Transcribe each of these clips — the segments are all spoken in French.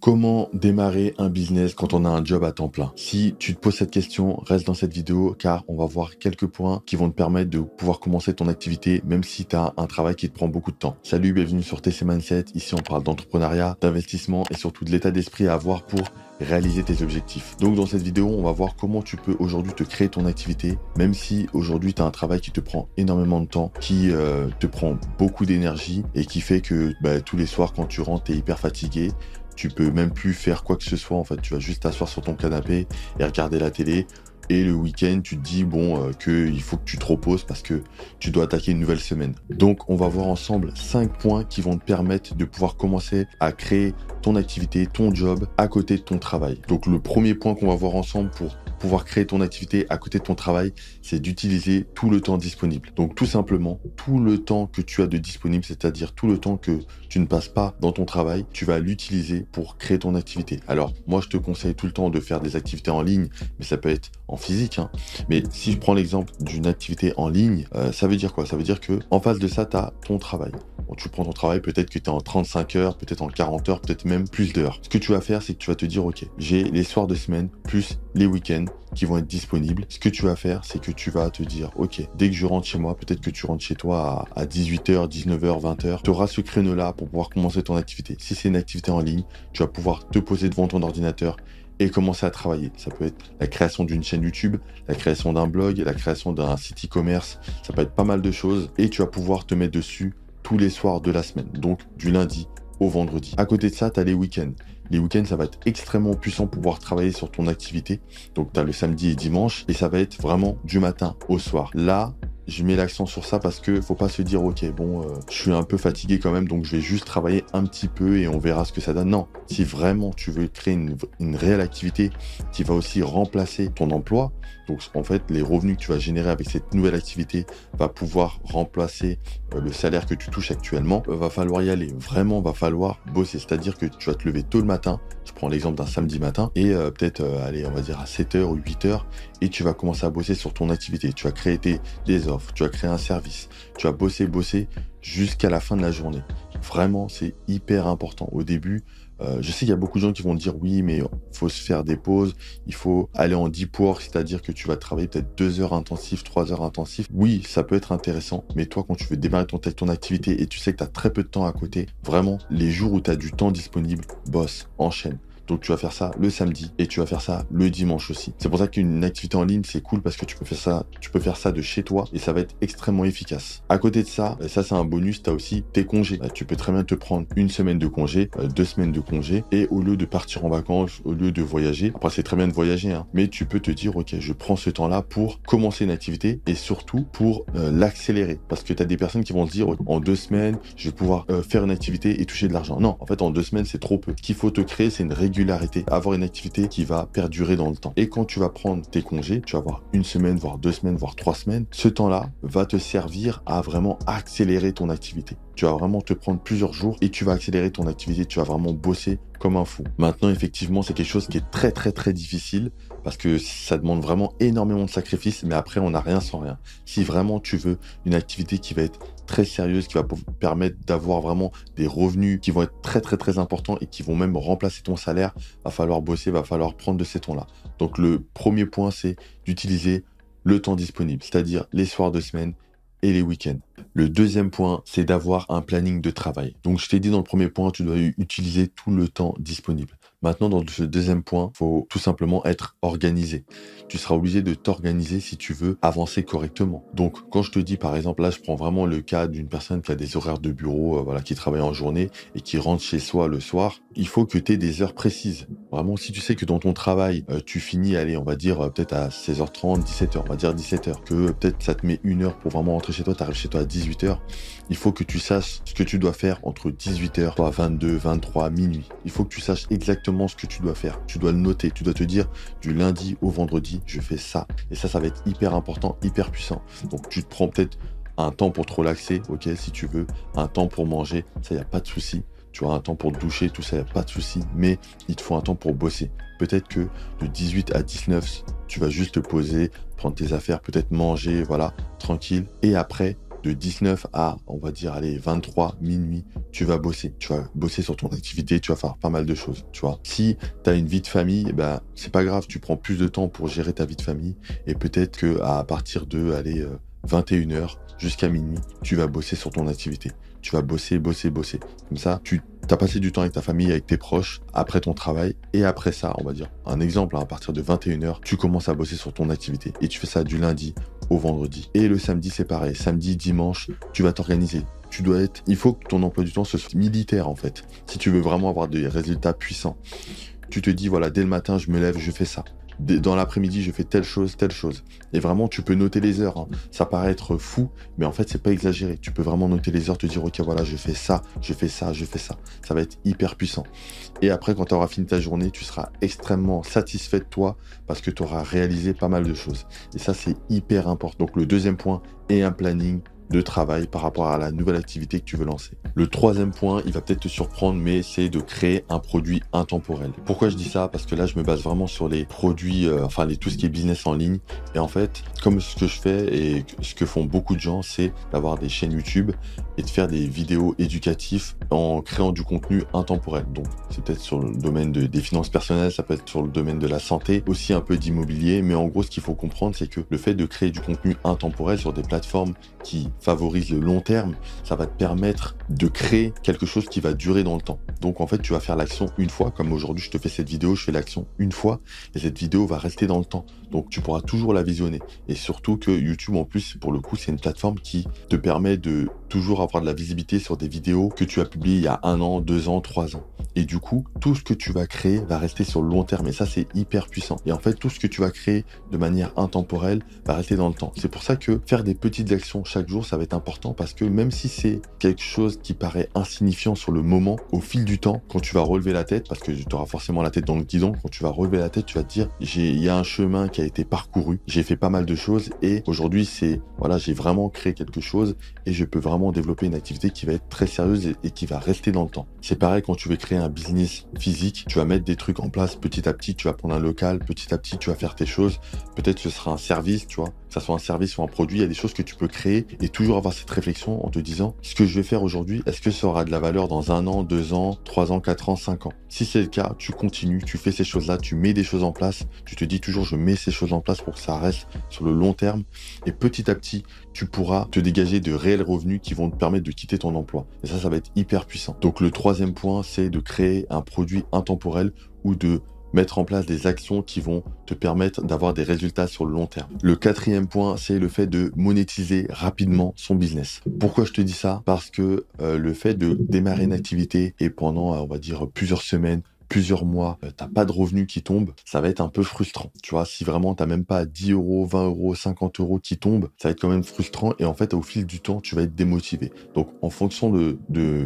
Comment démarrer un business quand on a un job à temps plein? Si tu te poses cette question, reste dans cette vidéo car on va voir quelques points qui vont te permettre de pouvoir commencer ton activité même si tu as un travail qui te prend beaucoup de temps. Salut, bienvenue sur TC Mindset. Ici, on parle d'entrepreneuriat, d'investissement et surtout de l'état d'esprit à avoir pour réaliser tes objectifs. Donc dans cette vidéo, on va voir comment tu peux aujourd'hui te créer ton activité, même si aujourd'hui tu as un travail qui te prend énormément de temps, qui euh, te prend beaucoup d'énergie et qui fait que bah, tous les soirs quand tu rentres, tu es hyper fatigué, tu peux même plus faire quoi que ce soit. En fait, tu vas juste t'asseoir sur ton canapé et regarder la télé. Et le week-end, tu te dis bon euh, qu'il faut que tu te reposes parce que tu dois attaquer une nouvelle semaine. Donc, on va voir ensemble cinq points qui vont te permettre de pouvoir commencer à créer ton activité, ton job à côté de ton travail. Donc, le premier point qu'on va voir ensemble pour pouvoir créer ton activité à côté de ton travail, c'est d'utiliser tout le temps disponible. Donc tout simplement, tout le temps que tu as de disponible, c'est-à-dire tout le temps que tu ne passes pas dans ton travail, tu vas l'utiliser pour créer ton activité. Alors moi, je te conseille tout le temps de faire des activités en ligne, mais ça peut être en physique. Hein. Mais si je prends l'exemple d'une activité en ligne, euh, ça veut dire quoi? Ça veut dire que en face de ça, tu as ton travail tu prends ton travail, peut-être que tu es en 35 heures, peut-être en 40 heures, peut-être plus d'heures. Ce que tu vas faire, c'est que tu vas te dire, OK, j'ai les soirs de semaine plus les week-ends qui vont être disponibles. Ce que tu vas faire, c'est que tu vas te dire, OK, dès que je rentre chez moi, peut-être que tu rentres chez toi à, 18h, 19h, 20h, tu auras ce créneau-là pour pouvoir commencer ton activité. Si c'est une activité en ligne, tu vas pouvoir te poser devant ton ordinateur et commencer à travailler. Ça peut être la création d'une chaîne YouTube, la création d'un blog, la création d'un site e-commerce. Ça peut être pas mal de choses et tu vas pouvoir te mettre dessus tous les soirs de la semaine, donc du lundi vendredi. À côté de ça, tu as les week-ends. Les week-ends, ça va être extrêmement puissant pour pouvoir travailler sur ton activité. Donc, tu as le samedi et dimanche, et ça va être vraiment du matin au soir. Là, je mets l'accent sur ça parce que faut pas se dire ok bon euh, je suis un peu fatigué quand même donc je vais juste travailler un petit peu et on verra ce que ça donne. Non, si vraiment tu veux créer une réelle activité qui va aussi remplacer ton emploi, donc en fait les revenus que tu vas générer avec cette nouvelle activité va pouvoir remplacer euh, le salaire que tu touches actuellement, euh, va falloir y aller. Vraiment va falloir bosser, c'est-à-dire que tu vas te lever tôt le matin. Je prends l'exemple d'un samedi matin et peut-être aller on va dire à 7h ou 8h et tu vas commencer à bosser sur ton activité. Tu vas créer des offres, tu vas créer un service, tu vas bosser, bosser jusqu'à la fin de la journée. Vraiment, c'est hyper important. Au début, euh, je sais qu'il y a beaucoup de gens qui vont dire oui, mais il faut se faire des pauses, il faut aller en deep work, c'est-à-dire que tu vas travailler peut-être deux heures intensives, trois heures intensives. Oui, ça peut être intéressant, mais toi, quand tu veux démarrer ton, ton activité et tu sais que tu as très peu de temps à côté, vraiment, les jours où tu as du temps disponible, bosse, enchaîne. Donc tu vas faire ça le samedi et tu vas faire ça le dimanche aussi. C'est pour ça qu'une activité en ligne, c'est cool parce que tu peux faire ça, tu peux faire ça de chez toi et ça va être extrêmement efficace. À côté de ça, euh, ça c'est un bonus, tu as aussi tes congés. Bah, tu peux très bien te prendre une semaine de congé, euh, deux semaines de congé et au lieu de partir en vacances, au lieu de voyager, après c'est très bien de voyager, hein, mais tu peux te dire ok, je prends ce temps-là pour commencer une activité et surtout pour euh, l'accélérer parce que tu as des personnes qui vont se dire en deux semaines, je vais pouvoir faire une activité et toucher de l'argent. Non, en fait en deux semaines c'est trop peu. Ce qu'il faut te créer, c'est une régularité avoir une activité qui va perdurer dans le temps. Et quand tu vas prendre tes congés, tu vas avoir une semaine, voire deux semaines, voire trois semaines, ce temps-là va te servir à vraiment accélérer ton activité. Tu vas vraiment te prendre plusieurs jours et tu vas accélérer ton activité, tu vas vraiment bosser comme un fou. Maintenant, effectivement, c'est quelque chose qui est très très très difficile parce que ça demande vraiment énormément de sacrifices, mais après, on n'a rien sans rien. Si vraiment tu veux une activité qui va être très sérieuse, qui va permettre d'avoir vraiment des revenus qui vont être très très très importants et qui vont même remplacer ton salaire, va falloir bosser, va falloir prendre de ces tons-là. Donc le premier point, c'est d'utiliser le temps disponible, c'est-à-dire les soirs de semaine et les week-ends. Le deuxième point, c'est d'avoir un planning de travail. Donc je t'ai dit dans le premier point, tu dois utiliser tout le temps disponible. Maintenant, dans ce deuxième point, faut tout simplement être organisé. Tu seras obligé de t'organiser si tu veux avancer correctement. Donc, quand je te dis, par exemple, là, je prends vraiment le cas d'une personne qui a des horaires de bureau, euh, voilà, qui travaille en journée et qui rentre chez soi le soir. Il faut que tu aies des heures précises. Vraiment, si tu sais que dans ton travail, euh, tu finis, allez, on va dire euh, peut-être à 16h30, 17h, on va dire 17h, que peut-être ça te met une heure pour vraiment rentrer chez toi, tu arrives chez toi à 18h. Il faut que tu saches ce que tu dois faire entre 18h, à 22, 23, minuit. Il faut que tu saches exactement ce que tu dois faire. Tu dois le noter. Tu dois te dire du lundi au vendredi, je fais ça. Et ça, ça va être hyper important, hyper puissant. Donc tu te prends peut-être un temps pour te relaxer, ok, si tu veux, un temps pour manger, ça, il n'y a pas de souci. Tu as un temps pour te doucher, tout ça, a pas de souci. Mais il te faut un temps pour bosser. Peut-être que de 18 à 19, tu vas juste te poser, prendre tes affaires, peut-être manger, voilà, tranquille. Et après, de 19 à, on va dire, allez, 23, minuit, tu vas bosser. Tu vas bosser sur ton activité, tu vas faire pas mal de choses, tu vois. Si tu as une vie de famille, ben, c'est pas grave, tu prends plus de temps pour gérer ta vie de famille et peut-être que à partir de, allez, 21h euh, jusqu'à minuit, tu vas bosser sur ton activité. Tu vas bosser, bosser, bosser. Comme ça, tu as passé du temps avec ta famille, avec tes proches, après ton travail, et après ça, on va dire, un exemple, hein, à partir de 21h, tu commences à bosser sur ton activité. Et tu fais ça du lundi au vendredi. Et le samedi, c'est pareil. Samedi, dimanche, tu vas t'organiser. Tu dois être. Il faut que ton emploi du temps soit militaire, en fait. Si tu veux vraiment avoir des résultats puissants. Tu te dis, voilà, dès le matin, je me lève, je fais ça dans l'après-midi, je fais telle chose, telle chose. Et vraiment, tu peux noter les heures. Hein. Ça paraît être fou, mais en fait, c'est pas exagéré. Tu peux vraiment noter les heures, te dire, ok, voilà, je fais ça, je fais ça, je fais ça. Ça va être hyper puissant. Et après, quand tu auras fini ta journée, tu seras extrêmement satisfait de toi parce que tu auras réalisé pas mal de choses. Et ça, c'est hyper important. Donc, le deuxième point est un planning de travail par rapport à la nouvelle activité que tu veux lancer. Le troisième point, il va peut-être te surprendre, mais c'est de créer un produit intemporel. Pourquoi je dis ça? Parce que là, je me base vraiment sur les produits, euh, enfin les, tout ce qui est business en ligne. Et en fait, comme ce que je fais et ce que font beaucoup de gens, c'est d'avoir des chaînes YouTube et de faire des vidéos éducatives en créant du contenu intemporel. Donc, c'est peut-être sur le domaine des finances personnelles, ça peut être sur le domaine de la santé, aussi un peu d'immobilier. Mais en gros, ce qu'il faut comprendre, c'est que le fait de créer du contenu intemporel sur des plateformes qui favorise le long terme, ça va te permettre de créer quelque chose qui va durer dans le temps. Donc en fait, tu vas faire l'action une fois, comme aujourd'hui je te fais cette vidéo, je fais l'action une fois, et cette vidéo va rester dans le temps. Donc tu pourras toujours la visionner. Et surtout que YouTube, en plus, pour le coup, c'est une plateforme qui te permet de toujours avoir de la visibilité sur des vidéos que tu as publiées il y a un an, deux ans, trois ans. Et du coup, tout ce que tu vas créer va rester sur le long terme. Et ça, c'est hyper puissant. Et en fait, tout ce que tu vas créer de manière intemporelle va rester dans le temps. C'est pour ça que faire des petites actions chaque jour, ça va être important parce que même si c'est quelque chose qui paraît insignifiant sur le moment, au fil du temps, quand tu vas relever la tête, parce que tu auras forcément la tête dans le guidon, quand tu vas relever la tête, tu vas te dire, il y a un chemin qui été parcouru, j'ai fait pas mal de choses et aujourd'hui, c'est, voilà, j'ai vraiment créé quelque chose et je peux vraiment développer une activité qui va être très sérieuse et, qui va rester dans le temps. C'est pareil quand tu veux créer un business physique, tu vas mettre des trucs en place petit à petit, tu vas prendre un local, petit à petit, tu vas faire tes choses. Peut-être ce sera un service, tu vois, ça soit un service ou un produit, il y a des choses que tu peux créer et toujours avoir cette réflexion en te disant, ce que je vais faire aujourd'hui, est-ce que ça aura de la valeur dans un an, deux ans, trois ans, quatre ans, cinq ans? Si c'est le cas, tu continues, tu fais ces choses-là, tu mets des choses en place, tu te dis toujours, je mets ces choses en place pour que ça reste sur le long terme et petit à petit, tu pourras te dégager de réels revenus qui vont te permettre de quitter ton emploi. Et ça, ça va être hyper puissant. Donc le troisième point, c'est de créer un produit intemporel ou de mettre en place des actions qui vont te permettre d'avoir des résultats sur le long terme. Le quatrième point, c'est le fait de monétiser rapidement son business. Pourquoi je te dis ça? Parce que euh, le fait de démarrer une activité et pendant, on va dire, plusieurs semaines, plusieurs mois, euh, t'as pas de revenus qui tombent, ça va être un peu frustrant. Tu vois, si vraiment t'as même pas 10 euros, 20 euros, 50 euros qui tombent, ça va être quand même frustrant et en fait, au fil du temps, tu vas être démotivé. Donc, en fonction de,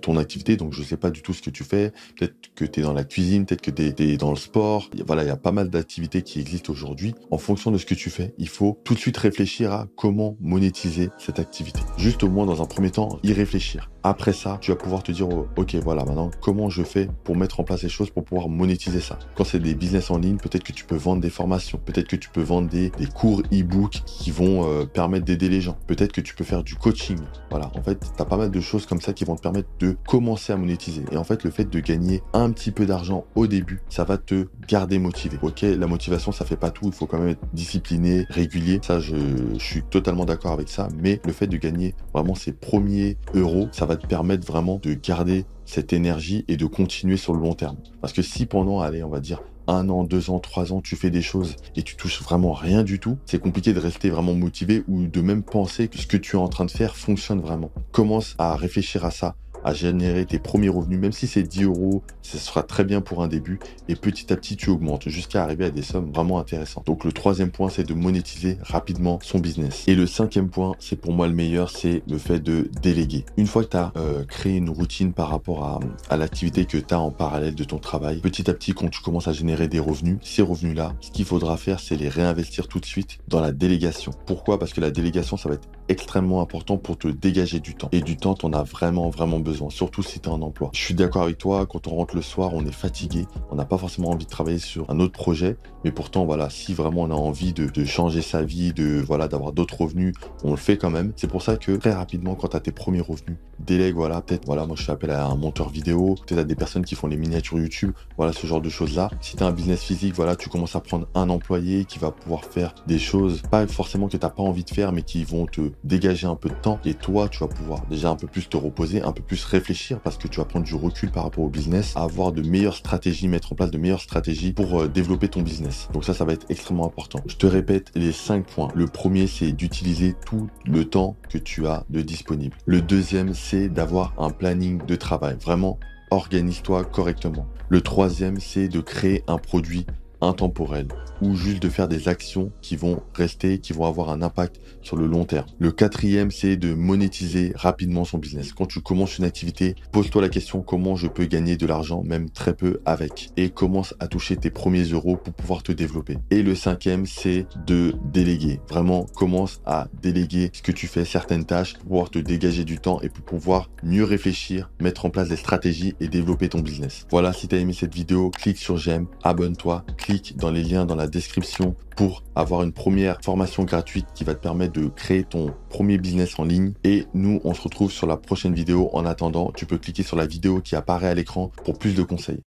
ton activité, donc je sais pas du tout ce que tu fais, peut-être que tu es dans la cuisine, peut-être que tu es, dans le sport, voilà, il y a pas mal d'activités qui existent aujourd'hui. En fonction de ce que tu fais, il faut tout de suite réfléchir à comment monétiser cette activité. Juste au moins dans un premier temps, y réfléchir. Après ça, tu vas pouvoir te dire, oh, ok, voilà, maintenant, comment je fais pour mettre en place les choses pour pouvoir monétiser ça? Quand c'est des business en ligne, peut-être que tu peux vendre des formations, peut-être que tu peux vendre des, cours e-book qui vont euh, permettre d'aider les gens, peut-être que tu peux faire du coaching. Voilà, en fait, tu as pas mal de choses comme ça qui vont te permettre de commencer à monétiser. Et en fait, le fait de gagner un petit peu d'argent au début, ça va te garder motivé. Ok, la motivation, ça fait pas tout, il faut quand même être discipliné, régulier. Ça, je, suis totalement d'accord avec ça, mais le fait de gagner vraiment ses premiers euros, ça va te permettre vraiment de garder cette énergie et de continuer sur le long terme. Parce que si pendant, allez, on va dire un an, deux ans, trois ans, tu fais des choses et tu touches vraiment rien du tout, c'est compliqué de rester vraiment motivé ou de même penser que ce que tu es en train de faire fonctionne vraiment. Commence à réfléchir à ça à générer tes premiers revenus, même si c'est 10 euros, ce sera très bien pour un début. Et petit à petit, tu augmentes jusqu'à arriver à des sommes vraiment intéressantes. Donc le troisième point, c'est de monétiser rapidement son business. Et le cinquième point, c'est pour moi le meilleur, c'est le fait de déléguer. Une fois que tu as euh, créé une routine par rapport à, à l'activité que tu as en parallèle de ton travail, petit à petit, quand tu commences à générer des revenus, ces revenus-là, ce qu'il faudra faire, c'est les réinvestir tout de suite dans la délégation. Pourquoi? Parce que la délégation, ça va être extrêmement important pour te dégager du temps. Et du temps, t'en as vraiment, vraiment besoin, surtout si tu as un emploi. Je suis d'accord avec toi, quand on rentre le soir, on est fatigué, on n'a pas forcément envie de travailler sur un autre projet, mais pourtant, voilà, si vraiment on a envie de, changer sa vie, de voilà, d'avoir d'autres revenus, on le fait quand même. C'est pour ça que très rapidement, quand tu as tes premiers revenus, délègue, voilà, peut-être, voilà, moi je fais appel à un monteur vidéo, peut-être à des personnes qui font les miniatures YouTube, voilà, ce genre de choses-là. Si tu as un business physique, voilà, tu commences à prendre un employé qui va pouvoir faire des choses, pas forcément que tu n'as pas envie de faire, mais qui vont te dégager un peu de temps. Et toi, tu vas pouvoir déjà un peu plus te reposer, un peu plus réfléchir parce que tu vas prendre du recul par rapport au business, avoir de meilleures stratégies, mettre en place de meilleures stratégies pour euh, développer ton business. Donc ça, ça va être extrêmement important. Je te répète les cinq points. Le premier, c'est d'utiliser tout le temps que tu as de disponible. Le deuxième, c'est d'avoir un planning de travail. Vraiment, organise-toi correctement. Le troisième, c'est de créer un produit intemporel ou juste de faire des actions qui vont rester, qui vont avoir un impact sur le long terme. Le quatrième, c'est de monétiser rapidement son business. Quand tu commences une activité, pose-toi la question comment je peux gagner de l'argent, même très peu avec, et commence à toucher tes premiers euros pour pouvoir te développer. Et le cinquième, c'est de déléguer. Vraiment, commence à déléguer ce que tu fais, certaines tâches, pour pouvoir te dégager du temps et pour pouvoir mieux réfléchir, mettre en place des stratégies et développer ton business. Voilà, si tu as aimé cette vidéo, clique sur j'aime, abonne-toi, clique dans les liens dans la description pour avoir une première formation gratuite qui va te permettre de créer ton premier business en ligne. Et nous, on se retrouve sur la prochaine vidéo. En attendant, tu peux cliquer sur la vidéo qui apparaît à l'écran pour plus de conseils.